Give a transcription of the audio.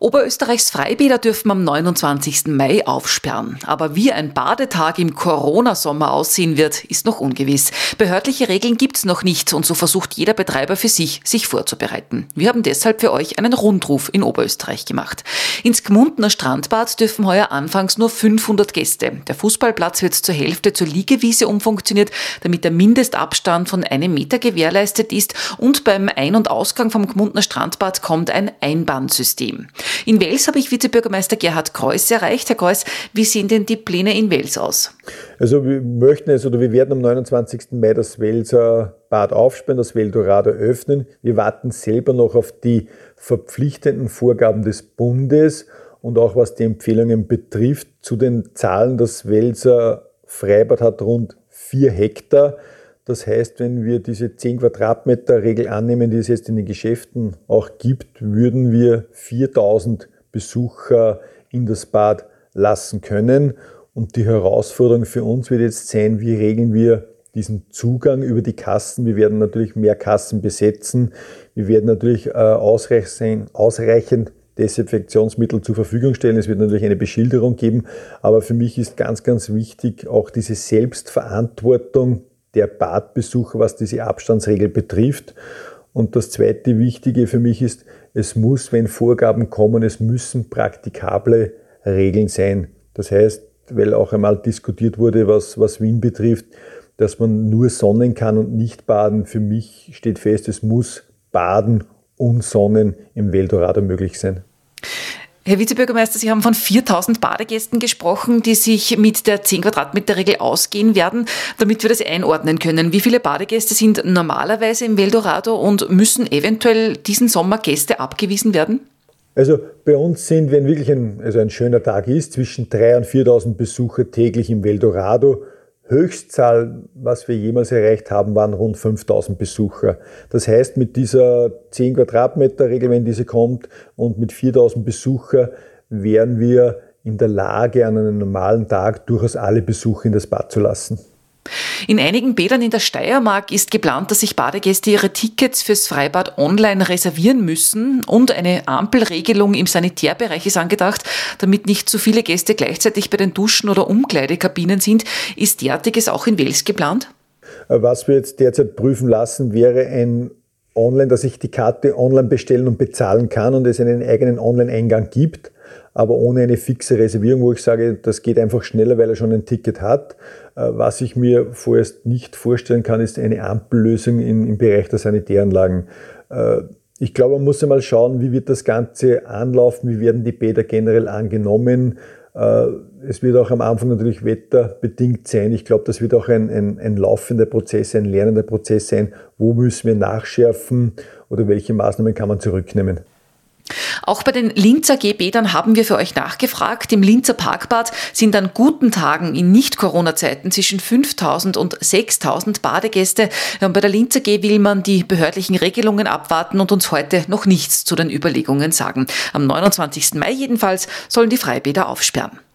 Oberösterreichs Freibäder dürfen am 29. Mai aufsperren. Aber wie ein Badetag im Corona-Sommer aussehen wird, ist noch ungewiss. Behördliche Regeln gibt's noch nicht und so versucht jeder Betreiber für sich, sich vorzubereiten. Wir haben deshalb für euch einen Rundruf in Oberösterreich gemacht. Ins Gmundner Strandbad dürfen heuer anfangs nur 500 Gäste. Der Fußballplatz wird zur Hälfte zur Liegewiese umfunktioniert, damit der Mindestabstand von einem Meter gewährleistet ist und beim Ein- und Ausgang vom Gmundner Strandbad kommt ein Einbahnsystem. In Wels habe ich Vizebürgermeister Gerhard Kreuss erreicht. Herr Kreuss, wie sehen denn die Pläne in Wels aus? Also wir möchten es oder wir werden am 29. Mai das Welser Bad aufsperren, das Veldorado öffnen. Wir warten selber noch auf die verpflichtenden Vorgaben des Bundes und auch was die Empfehlungen betrifft. Zu den Zahlen, das Welser Freibad hat rund vier Hektar. Das heißt, wenn wir diese 10 Quadratmeter Regel annehmen, die es jetzt in den Geschäften auch gibt, würden wir 4000 Besucher in das Bad lassen können. Und die Herausforderung für uns wird jetzt sein, wie regeln wir diesen Zugang über die Kassen. Wir werden natürlich mehr Kassen besetzen. Wir werden natürlich äh, ausreichend, ausreichend Desinfektionsmittel zur Verfügung stellen. Es wird natürlich eine Beschilderung geben. Aber für mich ist ganz, ganz wichtig auch diese Selbstverantwortung der Badbesucher, was diese Abstandsregel betrifft. Und das zweite Wichtige für mich ist, es muss, wenn Vorgaben kommen, es müssen praktikable Regeln sein. Das heißt, weil auch einmal diskutiert wurde, was, was Wien betrifft, dass man nur sonnen kann und nicht baden. Für mich steht fest, es muss baden und sonnen im Veldorado möglich sein. Herr Vizebürgermeister, Sie haben von 4000 Badegästen gesprochen, die sich mit der 10 Quadratmeter Regel ausgehen werden, damit wir das einordnen können. Wie viele Badegäste sind normalerweise im Veldorado und müssen eventuell diesen Sommer Gäste abgewiesen werden? Also bei uns sind, wenn wirklich ein, also ein schöner Tag ist, zwischen 3.000 und 4.000 Besucher täglich im Veldorado. Höchstzahl, was wir jemals erreicht haben, waren rund 5000 Besucher. Das heißt, mit dieser 10 Quadratmeter Regel, wenn diese kommt, und mit 4000 Besucher wären wir in der Lage, an einem normalen Tag durchaus alle Besucher in das Bad zu lassen. In einigen Bädern in der Steiermark ist geplant, dass sich Badegäste ihre Tickets fürs Freibad online reservieren müssen und eine Ampelregelung im Sanitärbereich ist angedacht, damit nicht zu viele Gäste gleichzeitig bei den Duschen oder Umkleidekabinen sind. Ist derartiges auch in Wels geplant? Was wir jetzt derzeit prüfen lassen, wäre ein Online, dass ich die Karte online bestellen und bezahlen kann und es einen eigenen Online-Eingang gibt aber ohne eine fixe Reservierung, wo ich sage, das geht einfach schneller, weil er schon ein Ticket hat. Äh, was ich mir vorerst nicht vorstellen kann, ist eine Ampellösung im, Bereich der Sanitäranlagen. Äh, ich glaube, man muss einmal schauen, wie wird das Ganze anlaufen, wie werden die Bäder generell angenommen. Äh, es wird auch am Anfang natürlich wetterbedingt sein. Ich glaube, das wird auch ein, ein, ein laufender Prozess, ein lernender Prozess sein. Wo müssen wir nachschärfen oder welche Maßnahmen kann man zurücknehmen? Auch bei den Linzer G-Bädern haben wir für euch nachgefragt. Im Linzer Parkbad sind an guten Tagen in Nicht-Corona-Zeiten zwischen 5000 und 6000 Badegäste. Bei der Linzer G will man die behördlichen Regelungen abwarten und uns heute noch nichts zu den Überlegungen sagen. Am 29. Mai jedenfalls sollen die Freibäder aufsperren.